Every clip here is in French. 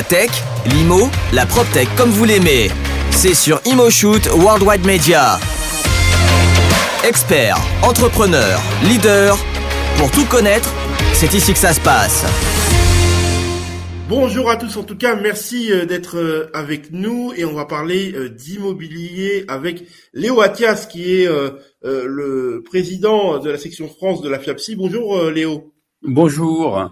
La tech, l'IMO, la PropTech comme vous l'aimez. C'est sur ImoShoot Worldwide Media. Experts, entrepreneurs, leaders, pour tout connaître, c'est ici que ça se passe. Bonjour à tous, en tout cas, merci euh, d'être euh, avec nous et on va parler euh, d'immobilier avec Léo Athias qui est le président de la section France de la FIAPSI. Bonjour Léo. Bonjour.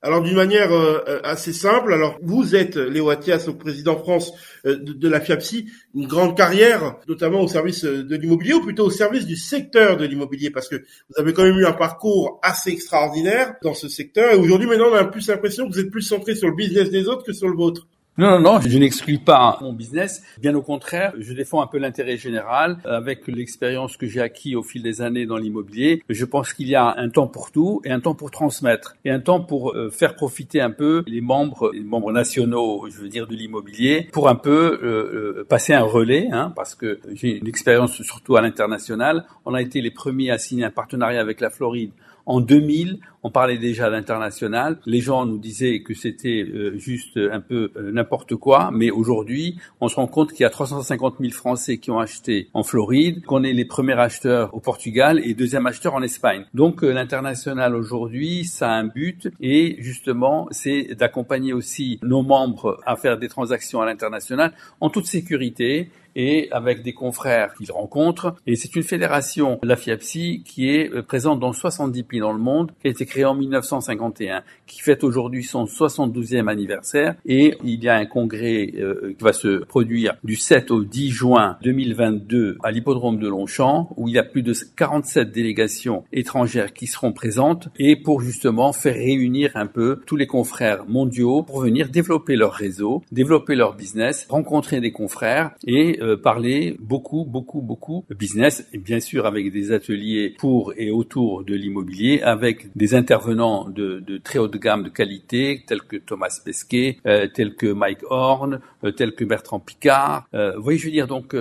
Alors d'une manière euh, euh, assez simple, alors vous êtes Léo Athias, le président France euh, de, la FIAPSI, une grande carrière, notamment au service de l'immobilier, ou plutôt au service du secteur de l'immobilier, parce que vous avez quand même eu un parcours assez extraordinaire dans ce secteur, et aujourd'hui maintenant on a plus l'impression que vous êtes plus centré sur le business des autres que sur le vôtre. Non, non, non, je n'exclus pas mon business. Bien au contraire, je défends un peu l'intérêt général avec l'expérience que j'ai acquis au fil des années dans l'immobilier. Je pense qu'il y a un temps pour tout et un temps pour transmettre et un temps pour euh, faire profiter un peu les membres, les membres nationaux, je veux dire, de l'immobilier, pour un peu euh, euh, passer un relais, hein, parce que j'ai une expérience surtout à l'international. On a été les premiers à signer un partenariat avec la Floride en 2000, on parlait déjà à l'international. Les gens nous disaient que c'était euh, juste un peu euh, n'importe quoi, mais aujourd'hui, on se rend compte qu'il y a 350 000 Français qui ont acheté en Floride, qu'on est les premiers acheteurs au Portugal et deuxième acheteur en Espagne. Donc euh, l'international aujourd'hui, ça a un but et justement, c'est d'accompagner aussi nos membres à faire des transactions à l'international en toute sécurité et avec des confrères qu'ils rencontrent. Et c'est une fédération, la FIAPSI, qui est euh, présente dans 70 pays dans le monde, qui a été créée en 1951, qui fête aujourd'hui son 72e anniversaire. Et il y a un congrès euh, qui va se produire du 7 au 10 juin 2022 à l'hippodrome de Longchamp, où il y a plus de 47 délégations étrangères qui seront présentes, et pour justement faire réunir un peu tous les confrères mondiaux pour venir développer leur réseau, développer leur business, rencontrer des confrères et euh, euh, parler beaucoup, beaucoup, beaucoup business, bien sûr avec des ateliers pour et autour de l'immobilier, avec des intervenants de, de, très haute gamme de qualité, tels que Thomas Pesquet, euh, tels que Mike Horn, euh, tels que Bertrand Picard. Euh, vous voyez, je veux dire, donc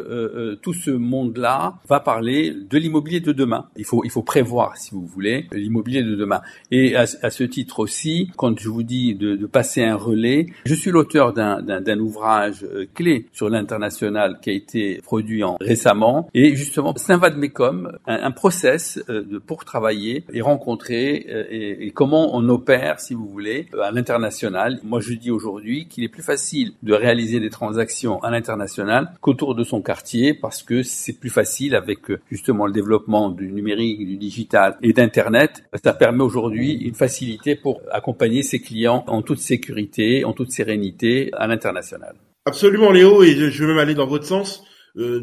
tout ce monde-là va parler de l'immobilier de demain. Il faut, il faut prévoir, si vous voulez, l'immobilier de demain. Et à, à, ce titre aussi, quand je vous dis de, de passer un relais, je suis l'auteur d'un ouvrage clé sur l'international qui a été produit en, récemment. Et justement, saint va un, un process euh, de, pour travailler et rencontrer euh, et, et, comment on opère, si vous voulez, euh, à l'international. Moi, je dis aujourd'hui qu'il est plus facile de réaliser des transactions à l'international qu'autour de son quartier parce que c'est plus facile avec justement le développement du numérique, du digital et d'Internet. Ça permet aujourd'hui une facilité pour accompagner ses clients en toute sécurité, en toute sérénité à l'international. Absolument, Léo, et je vais même aller dans votre sens. Euh,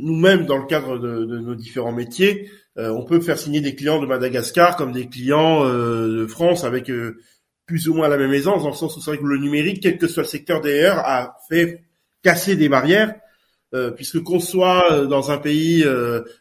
nous-mêmes, dans le cadre de, nos différents métiers, euh, on peut faire signer des clients de Madagascar comme des clients euh, de France avec plus ou moins la même aisance, dans le sens où c'est vrai que le numérique, quel que soit le secteur d'ailleurs, a fait casser des barrières, puisque qu'on soit dans un pays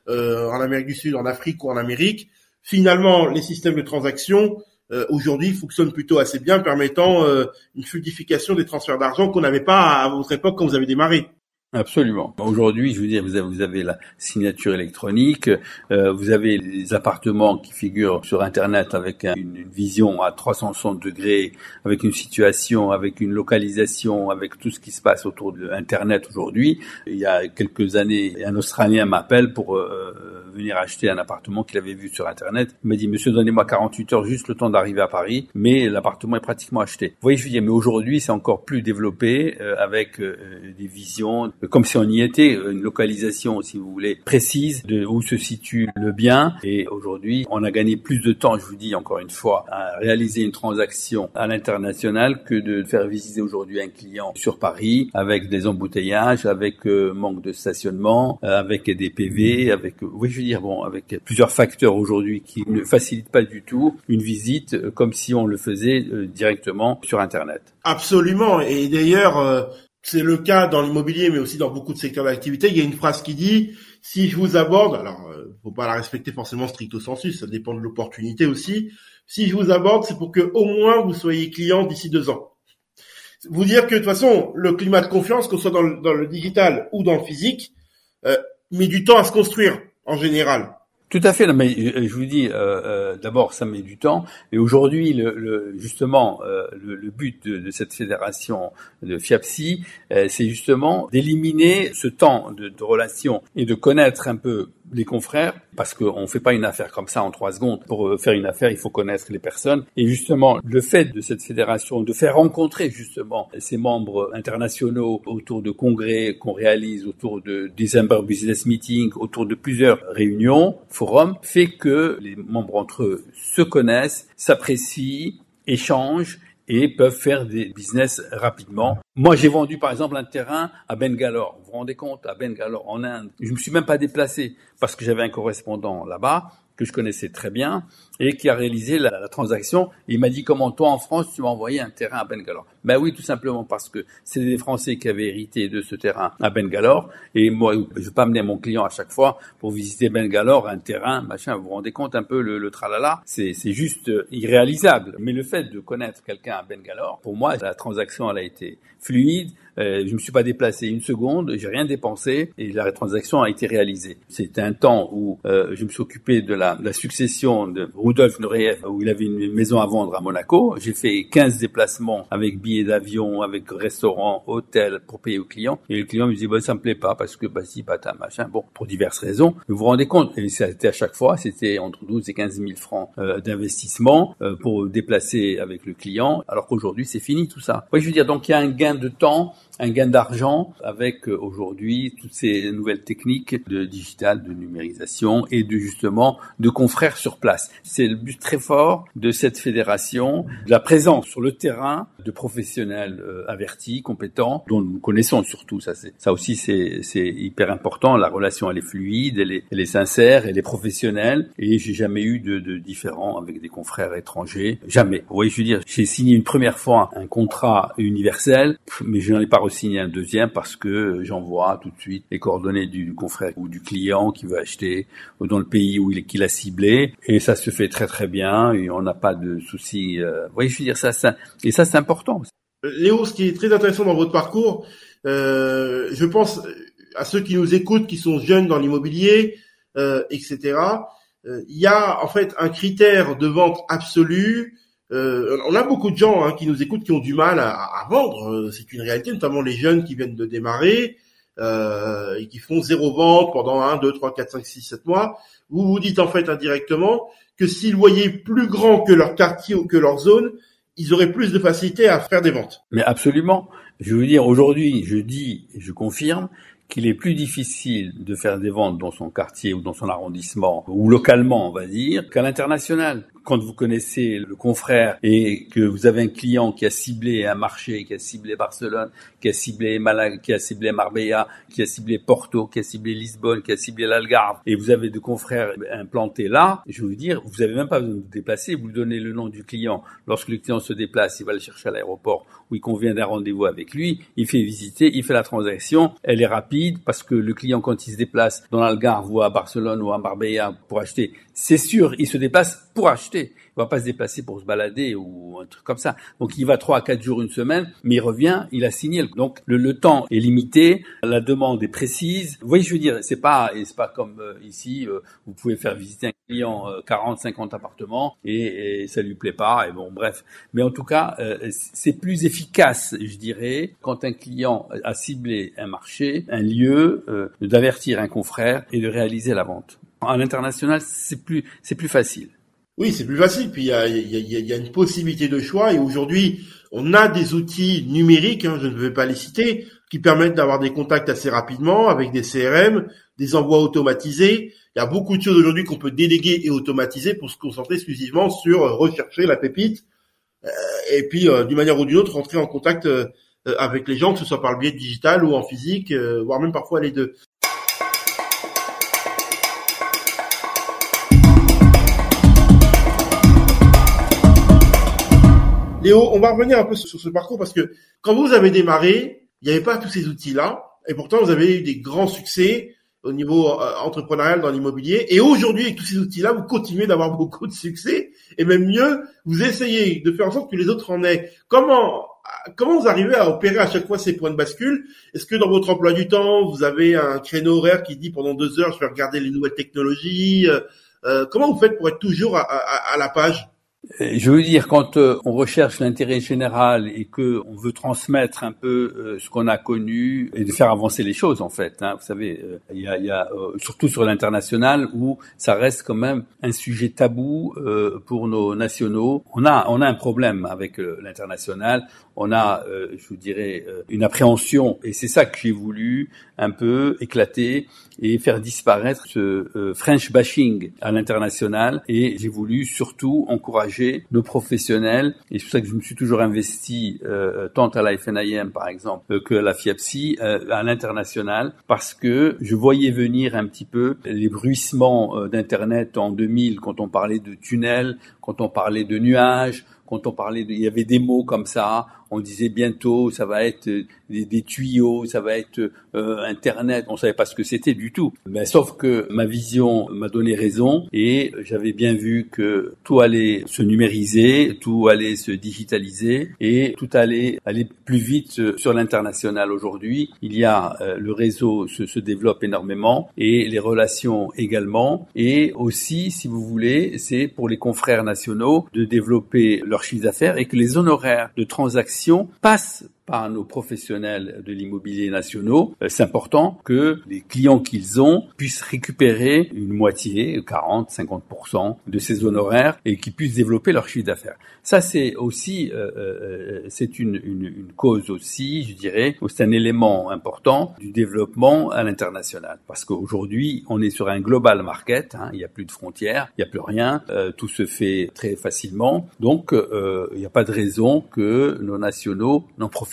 en Amérique du Sud, en Afrique ou en Amérique, finalement, les systèmes de transaction euh, aujourd'hui fonctionne plutôt assez bien, permettant euh, une fluidification des transferts d'argent qu'on n'avait pas à votre époque quand vous avez démarré. Absolument. Aujourd'hui, je veux dire, vous avez, vous avez la signature électronique, euh, vous avez les appartements qui figurent sur Internet avec une, vision à 360 degrés, avec une situation, avec une localisation, avec tout ce qui se passe autour de Internet aujourd'hui. Il y a quelques années, un Australien m'appelle pour euh, venir acheter un appartement qu'il avait vu sur Internet. Il m'a dit, monsieur, donnez-moi 48 heures juste le temps d'arriver à Paris, mais l'appartement est pratiquement acheté. Vous voyez, je veux dire, mais aujourd'hui, c'est encore plus développé euh, avec des visions comme si on y était, une localisation, si vous voulez, précise de où se situe le bien. Et aujourd'hui, on a gagné plus de temps, je vous dis encore une fois, à réaliser une transaction à l'international que de faire visiter aujourd'hui un client sur Paris avec des embouteillages, avec euh, manque de stationnement, euh, avec des PV, avec, oui, je veux dire, bon, avec plusieurs facteurs aujourd'hui qui ne facilitent pas du tout une visite euh, comme si on le faisait directement sur Internet. Absolument. Et d'ailleurs, c'est le cas dans l'immobilier, mais aussi dans beaucoup de secteurs d'activité. Il y a une phrase qui dit si je vous aborde, alors euh, faut pas la respecter forcément stricto sensu, ça dépend de l'opportunité aussi. Si je vous aborde, c'est pour que au moins vous soyez client d'ici deux ans. Vous dire que de toute façon, le climat de confiance, qu'on soit dans le, digital ou dans le physique, euh, met du temps à se construire en général. Tout à fait. Mais euh, je vous dis, euh, euh, d'abord, ça met du temps. Et aujourd'hui, le, justement, le, but de, cette fédération de FIAPSI, c'est justement d'éliminer ce temps de relation et de connaître un peu les confrères, parce qu'on ne fait pas une affaire comme ça en trois secondes. Pour euh, faire une affaire, il faut connaître les personnes. Et justement, le fait de cette fédération, de faire rencontrer justement ces membres internationaux autour de congrès qu'on réalise, autour de December Business Meeting, autour de plusieurs réunions, forums, fait que les membres entre eux se connaissent, s'apprécient, échangent et peuvent faire des business rapidement. Moi, j'ai vendu par exemple un terrain à Bengalore. Vous vous rendez compte, à Bengalore, en Inde. Je me suis même pas déplacé parce que j'avais un correspondant là-bas que je connaissais très bien et qui a réalisé la, transaction. il m'a dit comment toi en France tu m'as envoyé un terrain à Bengalore. Ben oui, tout simplement parce que c'est des Français qui avaient hérité de ce terrain à Bengalore et moi je vais pas amener mon client à chaque fois pour visiter Bengalore, un terrain, machin. Vous vous rendez compte un peu le, tralala? C'est c'est juste irréalisable. Mais le fait de connaître quelqu'un à Bengalore, pour moi la transaction elle a été fluide. Euh, je me suis pas déplacé une seconde, j'ai rien dépensé et la transaction a été réalisée. C'était un temps où euh, je me suis occupé de la, la succession de Rudolf Nureyev, où il avait une maison à vendre à Monaco. J'ai fait 15 déplacements avec billets d'avion, avec restaurant, hôtel pour payer aux clients. Et le client me dit, bah, ça me plaît pas parce que, bah, si, ta machin. Bon, pour diverses raisons. Vous vous rendez compte, et c'était à chaque fois, c'était entre 12 et 15 000 francs euh, d'investissement euh, pour déplacer avec le client, alors qu'aujourd'hui, c'est fini tout ça. Oui, je veux dire, donc il y a un gain de temps un gain d'argent avec euh, aujourd'hui toutes ces nouvelles techniques de digital, de numérisation et de justement de confrères sur place. C'est le but très fort de cette fédération, de la présence sur le terrain de professionnels euh, avertis, compétents, dont nous connaissons surtout. Ça, ça aussi, c'est, c'est hyper important. La relation, elle est fluide, elle est, elle est sincère, elle est professionnelle. Et j'ai jamais eu de, de différent avec des confrères étrangers. Jamais. Vous voyez, je veux dire, j'ai signé une première fois un contrat universel, mais je n'en ai pas re-signé un deuxième parce que j'envoie tout de suite les coordonnées du confrère ou du client qui veut acheter dans le pays où il, qu'il a ciblé. Et ça se fait très très bien et on n'a pas de soucis. Euh, voyez, je veux dire ça, et ça c'est important. Léo, ce qui est très intéressant dans votre parcours, euh, je pense à ceux qui nous écoutent, qui sont jeunes dans l'immobilier, euh, etc. Euh, il y a en fait un critère de vente absolu. Euh, on a beaucoup de gens hein, qui nous écoutent qui ont du mal à, à vendre. C'est une réalité, notamment les jeunes qui viennent de démarrer euh, et qui font zéro vente pendant 1, 2, 3, 4, 5, 6, 7 mois. Vous vous dites en fait indirectement que s'ils voyaient plus grand que leur quartier ou que leur zone, ils auraient plus de facilité à faire des ventes. Mais absolument. Je veux dire, aujourd'hui, je dis et je confirme qu'il est plus difficile de faire des ventes dans son quartier ou dans son arrondissement, ou localement, on va dire, qu'à l'international quand vous connaissez le confrère et que vous avez un client qui a ciblé un marché, qui a ciblé Barcelone, qui a ciblé Malaga, qui a ciblé Marbella, qui a ciblé Porto, qui a ciblé Lisbonne, qui a ciblé l'Algarve, et vous avez deux confrères implantés là, je vais vous dire, vous n'avez même pas besoin de vous déplacer, vous lui donnez le nom du client. Lorsque le client se déplace, il va le chercher à l'aéroport où il convient d'un rendez-vous avec lui, il fait visiter, il fait la transaction, elle est rapide parce que le client quand il se déplace dans l'Algarve ou à Barcelone ou à Marbella pour acheter, c'est sûr, il se déplace pour acheter. Il va pas se déplacer pour se balader ou un truc comme ça. Donc il va trois à quatre jours, une semaine, mais il revient, il a signé. Donc le, temps est limité, la demande est précise. Vous voyez, je veux dire, c'est pas, c'est pas comme euh, ici, euh, vous pouvez faire visiter un client euh, 40, 50 appartements et, et, ça lui plaît pas. Et bon, bref. Mais en tout cas, euh, c'est plus efficace, je dirais, quand un client a ciblé un marché, un lieu, euh, d'avertir un confrère et de réaliser la vente. À l'international, c'est plus facile. Oui, c'est plus facile. Puis il y a, y, a, y a, une possibilité de choix. Et aujourd'hui, on a des outils numériques, hein, je ne vais pas les citer, qui permettent d'avoir des contacts assez rapidement avec des CRM, des envois automatisés. Il y a beaucoup de choses aujourd'hui qu'on peut déléguer et automatiser pour se concentrer exclusivement sur rechercher la pépite euh, et puis euh, d'une manière ou d'une autre rentrer en contact euh, avec les gens, que ce soit par le biais digital ou en physique, voire même parfois les deux. Léo, on va revenir un peu sur ce parcours parce que quand vous avez démarré, il n'y avait pas tous ces outils-là, et pourtant vous avez eu des grands succès au niveau euh, entrepreneurial dans l'immobilier. Et aujourd'hui, avec tous ces outils-là, vous continuez d'avoir beaucoup de succès, et même mieux, vous essayez de faire en sorte que les autres en aient. Comment comment vous arrivez à opérer à chaque fois ces points de bascule? Est-ce que dans votre emploi du temps, vous avez un créneau horaire qui dit pendant deux heures, je vais regarder les nouvelles technologies, comment vous faites pour être toujours à la page? euh, je veux dire, quand euh, on recherche l'intérêt général et que on veut transmettre un peu euh, ce qu'on a connu et de faire avancer les choses, en fait. Hein, vous savez, il y a, y a surtout sur l'international où ça reste quand même un sujet tabou pour nos nationaux. On a, on a un problème avec l'international. On a, je vous dirais, une appréhension. Et c'est ça que j'ai voulu un peu éclater et faire disparaître ce French bashing à l'international. Et j'ai voulu surtout encourager nos professionnels, et c'est pour ça que je me suis toujours investi euh, tant à la FNIM par exemple que à la FIAPSI euh, à l'international, parce que je voyais venir un petit peu les bruissements euh, d'Internet en 2000 quand on parlait de tunnels, quand on parlait de nuages, quand on parlait, de, il y avait des mots comme ça, on disait bientôt ça va être euh, des, tuyaux, ça va être euh, Internet, on savait pas ce que c'était du tout. Mais sauf que ma vision m'a donné raison et j'avais bien vu que tout allait se numériser, tout allait se digitaliser et tout allait aller plus vite euh, sur l'international aujourd'hui. Il y a le réseau se, se développe énormément et les relations également et aussi, si vous voulez, c'est pour les confrères nationaux de développer leur chiffre d'affaires et que les honoraires de transactions passent par nos professionnels de l'immobilier nationaux, euh, c'est important que les clients qu'ils ont puissent récupérer une moitié, 40, 50% de ces honoraires et qu'ils puissent développer leur chiffre d'affaires. Ça, c'est aussi, euh, euh, c'est une, une, une, cause aussi, je dirais, c'est un élément important du développement à l'international. Parce qu'aujourd'hui, on est sur un global market, hein, il n'y a plus de frontières, il n'y a plus rien, tout se fait très facilement. Donc, il n'y a pas de raison que nos nationaux n'en profitent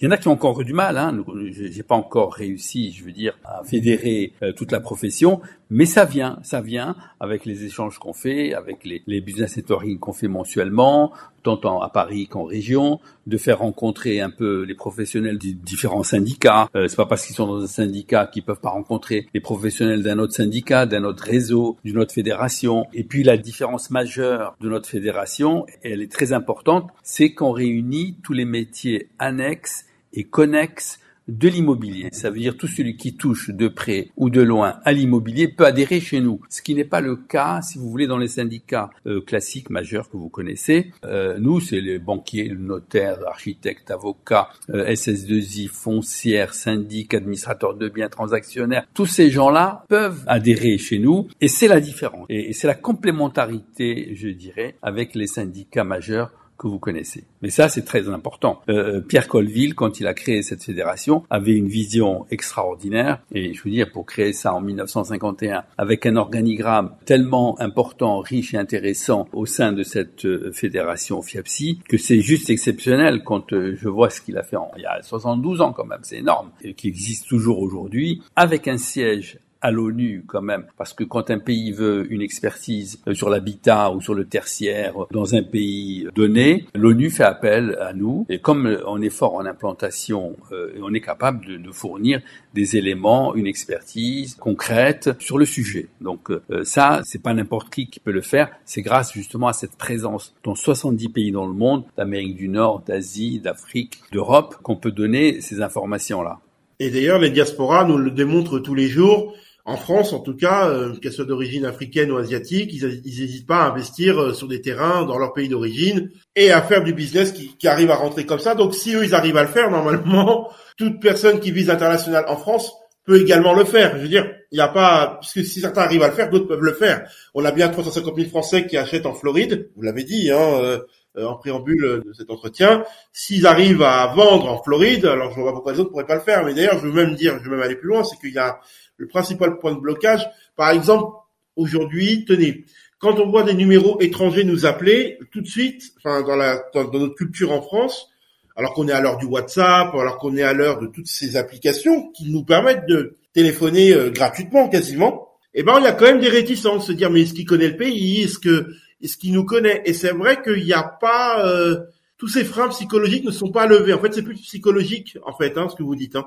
Il y en a qui ont encore du mal. Hein. J'ai pas encore réussi, je veux dire, à fédérer euh, toute la profession, mais ça vient, ça vient avec les échanges qu'on fait, avec les, les business networking qu'on fait mensuellement, tant à Paris qu'en région, de faire rencontrer un peu les professionnels des différents syndicats. Euh, c'est pas parce qu'ils sont dans un syndicat qu'ils peuvent pas rencontrer les professionnels d'un autre syndicat, d'un autre réseau, d'une autre fédération. Et puis la différence majeure de notre fédération, elle est très importante, c'est qu'on réunit tous les métiers annexes et connexes de l'immobilier. Ça veut dire tout celui qui touche de près ou de loin à l'immobilier peut adhérer chez nous. Ce qui n'est pas le cas, si vous voulez, dans les syndicats euh, classiques majeurs que vous connaissez. Euh, nous, c'est les banquiers, le notaire, architectes, avocats, euh, SS2I, foncières, syndics, administrateurs de biens, transactionnaires. Tous ces gens-là peuvent adhérer chez nous et c'est la différence. et c'est la complémentarité, je dirais, avec les syndicats majeurs que vous connaissez. Mais ça, c'est très important. Euh, Pierre Colville, quand il a créé cette fédération, avait une vision extraordinaire. Et je veux dire, pour créer ça en 1951, avec un organigramme tellement important, riche et intéressant au sein de cette euh, fédération FIAPSI, que c'est juste exceptionnel quand euh, je vois ce qu'il a fait en, il y a 72 ans quand même, c'est énorme, et qui existe toujours aujourd'hui, avec un siège à l'ONU quand même, parce que quand un pays veut une expertise euh, sur l'habitat ou sur le tertiaire dans un pays donné, l'ONU fait appel à nous, et comme on est fort en implantation, euh, on est capable de, de, fournir des éléments, une expertise concrète sur le sujet. Donc euh, ça, c'est pas n'importe qui qui peut le faire, c'est grâce justement à cette présence dans 70 pays dans le monde, d'Amérique du Nord, d'Asie, d'Afrique, d'Europe, qu'on peut donner ces informations-là. Et d'ailleurs, les diasporas nous le démontrent tous les jours en France, en tout cas, euh, qu'elles soient d'origine africaine ou asiatique, ils n'hésitent pas à investir euh, sur des terrains dans leur pays d'origine et à faire du business qui, qui, arrive à rentrer comme ça. Donc, si eux, ils arrivent à le faire, normalement, toute personne qui vise international en France peut également le faire. Je veux dire, il n'y a pas, puisque si certains arrivent à le faire, d'autres peuvent le faire. On a bien 350 000 Français qui achètent en Floride, vous l'avez dit, hein, euh, en préambule de cet entretien. S'ils arrivent à vendre en Floride, alors je vois pas pourquoi les autres pourraient pas le faire. Mais d'ailleurs, je veux même dire, je veux même aller plus loin, c'est qu'il y a le principal point de blocage. Par exemple, aujourd'hui, tenez, quand on voit des numéros étrangers nous appeler, tout de suite, enfin dans, la, dans, notre culture en France, alors qu'on est à l'heure du WhatsApp, alors qu'on est à l'heure de toutes ces applications qui nous permettent de téléphoner euh, gratuitement quasiment, eh ben il y a quand même des réticences, se dire mais est-ce qu'il connaît le pays, est-ce que est-ce qu'il nous connaît? Et c'est vrai qu'il n'y a pas euh, tous ces freins psychologiques ne sont pas levés. En fait, c'est plus psychologique en fait, hein, ce que vous dites, hein.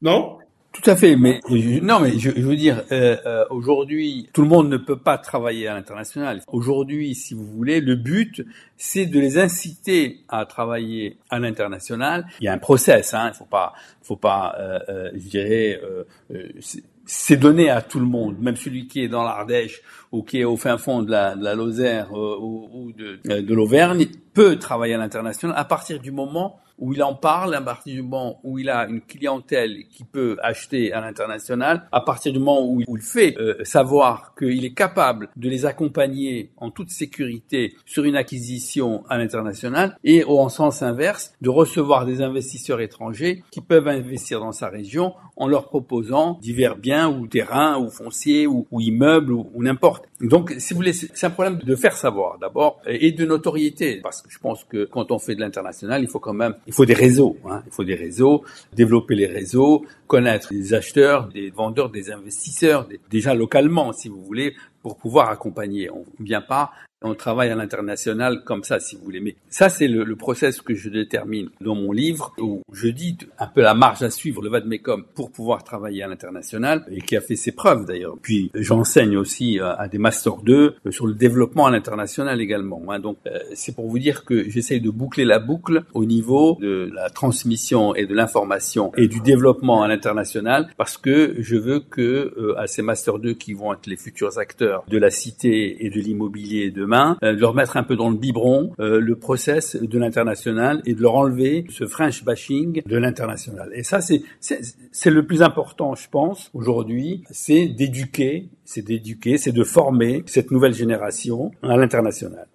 Non? Tout à fait, mais non, mais je, veux dire, euh, euh, aujourd'hui, tout le monde ne peut pas travailler à l'international. Aujourd'hui, si vous voulez, le but, c'est de les inciter à travailler à l'international. Il y a un process, hein, il faut pas, faut pas, euh, euh je dirais, c'est donné à tout le monde, même celui qui est dans l'Ardèche ou qui est au fin fond de la, de la Lozère ou, de, de l'Auvergne peut travailler à l'international à partir du moment où il en parle, à partir du moment où il a une clientèle qui peut acheter à l'international, à partir du moment où il fait euh, savoir qu'il est capable de les accompagner en toute sécurité sur une acquisition à l'international, et en sens inverse, de recevoir des investisseurs étrangers qui peuvent investir dans sa région en leur proposant divers biens ou terrains ou fonciers ou, immeubles ou, ou n'importe. Donc, si vous voulez, c'est un problème de faire savoir d'abord et de notoriété, parce que je pense que quand on fait de l'international, il faut quand même il faut des réseaux. Hein. Il faut des réseaux, développer les réseaux, connaître les acheteurs, des vendeurs, des investisseurs, déjà localement, si vous voulez, pour pouvoir accompagner. On ne vient pas on travaille à l'international comme ça, si vous voulez. Mais ça, c'est le, le, process que je détermine dans mon livre, où je dis un peu la marge à suivre, le VADMECOM, pour pouvoir travailler à l'international, et qui a fait ses preuves d'ailleurs. Puis j'enseigne aussi euh, à, des Master 2 euh, sur le développement à l'international également. Hein. Donc euh, c'est pour vous dire que j'essaye de boucler la boucle au niveau de la transmission et de l'information et du développement à l'international, parce que je veux que à ces Master 2 qui vont être les futurs acteurs de la cité et de l'immobilier de euh, de leur mettre un peu dans le biberon euh, le process de l'international et de leur enlever ce French bashing de l'international. Et ça, c'est c'est le plus important, je pense, aujourd'hui, c'est d'éduquer, c'est d'éduquer, c'est de former cette nouvelle génération à l'international.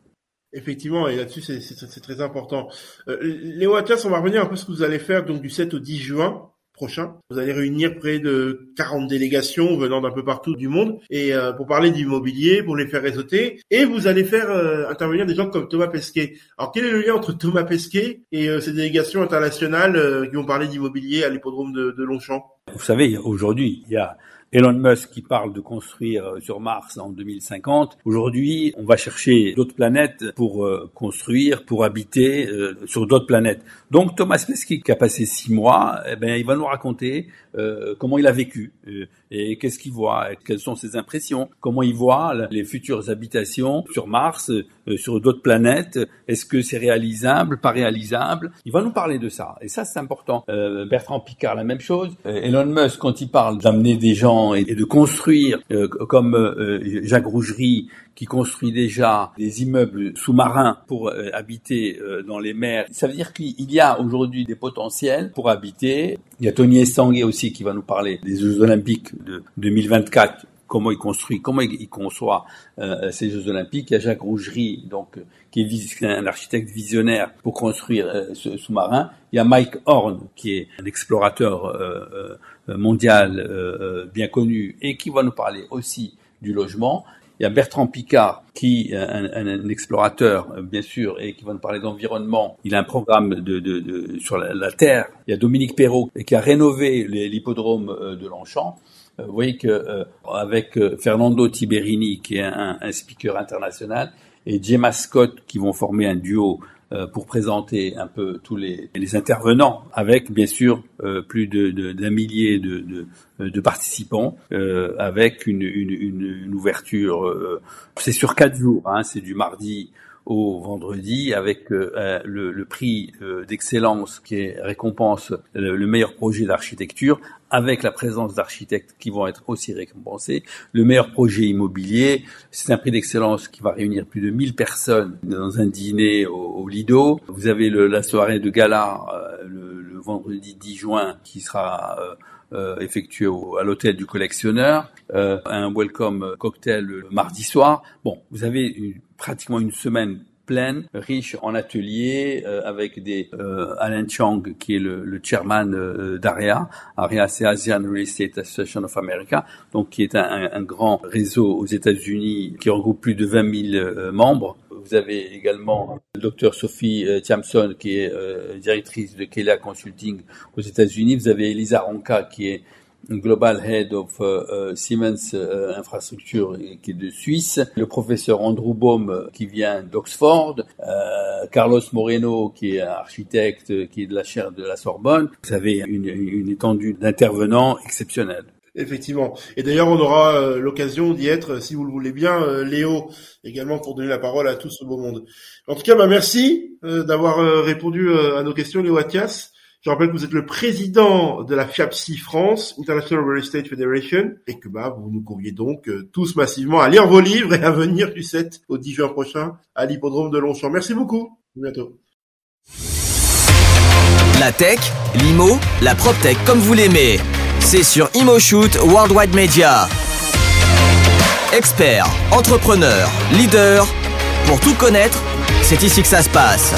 Effectivement, et là-dessus, c'est très important. Euh, Léo Atlas, on va revenir un peu ce que vous allez faire donc du 7 au 10 juin Vous allez réunir près de 40 délégations venant d'un peu partout du monde et euh, pour parler d'immobilier, pour les faire réseauter. Et vous allez faire euh, intervenir des gens comme Thomas Pesquet. Alors quel est le lien entre Thomas Pesquet et euh, ces délégations internationales qui vont parler d'immobilier à l'hippodrome de Longchamp? Vous savez, aujourd'hui, il y a Elon Musk qui parle de construire euh, sur Mars en 2050. Aujourd'hui, on va chercher d'autres planètes pour euh, construire, pour habiter euh, sur d'autres planètes. Donc Thomas Pesquet qui a passé six mois, eh ben, il va nous raconter comment il a vécu et qu'est-ce qu'il voit, quelles sont ses impressions, comment il voit les futures habitations sur Mars, sur d'autres planètes? Est-ce que c'est réalisable, pas réalisable? Il va nous parler de ça. Et ça, c'est important. Bertrand Picard, la même chose. Elon Musk, quand il parle d'amener des gens et, de construire, euh, comme euh, Jacques Rougerie qui construit déjà des immeubles sous-marins pour euh, habiter dans les mers. Ça veut dire qu'il y a aujourd'hui des potentiels pour habiter. Il y a Tony Estanguet aussi qui va nous parler des Jeux Olympiques de 2024 comment il construit, comment il, conçoit ces Jeux Olympiques. Il y a Jacques Rougerie, donc qui est un architecte visionnaire pour construire ce sous-marin. Il y a Mike Horn, qui est un explorateur euh, mondial euh, euh, bien connu et qui va nous parler aussi du logement. Il y a Bertrand Picard, qui est un, explorateur, bien sûr, et qui va nous parler d'environnement. Il a un programme de, de, de sur la, Terre. Il y a Dominique Perrault, qui a rénové l'hippodrome de Longchamp. Vous voyez que avec Fernando Tiberini, qui est un, un speaker international, et Gemma Scott, qui vont former un duo euh, pour présenter un peu tous les, les intervenants, avec bien sûr euh, plus d'un de, d'un millier de, de, de participants, euh, avec une, une, une, ouverture. c'est sur quatre jours, hein, c'est du mardi au vendredi avec le, le, prix d'excellence qui est récompense le meilleur projet d'architecture avec la présence d'architectes qui vont être aussi récompensés. Le meilleur projet immobilier, c'est un prix d'excellence qui va réunir plus de 1000 personnes dans un dîner au, Lido. Vous avez le, la soirée de gala euh, le, le, vendredi 10 juin qui sera euh, euh, effectué à l'hôtel du collectionneur, euh, un welcome cocktail le mardi soir. Bon, vous avez une, pratiquement une semaine pleine, riche en ateliers, euh, avec des euh, Alan Chang qui est le, le chairman euh, d'AREA. AREA, c'est Asian Real Estate Association of America, donc qui est un, un grand réseau aux États-Unis qui regroupe plus de 20 000 membres. Vous avez également le docteur Sophie Thiamson, qui est directrice de Kelia Consulting aux États-Unis. Vous avez Elisa Ronca, qui est Global Head of uh, Siemens uh, Infrastructure qui est de Suisse, le professeur Andrew Baum qui vient d'Oxford, Carlos Moreno qui est architecte qui est de la chaire de la Sorbonne. Vous avez une, une étendue d'intervenants exceptionnels. Effectivement. Et d'ailleurs, on aura euh, l'occasion d'y être, si vous le voulez bien, euh, Léo, également pour donner la parole à tout ce beau monde. En tout cas, bah, merci euh, d'avoir répondu à nos questions, Léo Athias. Je rappelle que vous êtes le président de la FIAPSI France, International Real Estate Federation, et que bah, vous nous conviez donc euh, tous massivement à lire vos livres et à venir du 7 au 10 juin prochain à l'hippodrome de Longchamp. Merci beaucoup. À bientôt. La tech, l'IMO, la PropTech comme vous l'aimez. C'est sur ImoShoot Worldwide Media. Experts, entrepreneurs, leaders, pour tout connaître, c'est ici que ça se passe.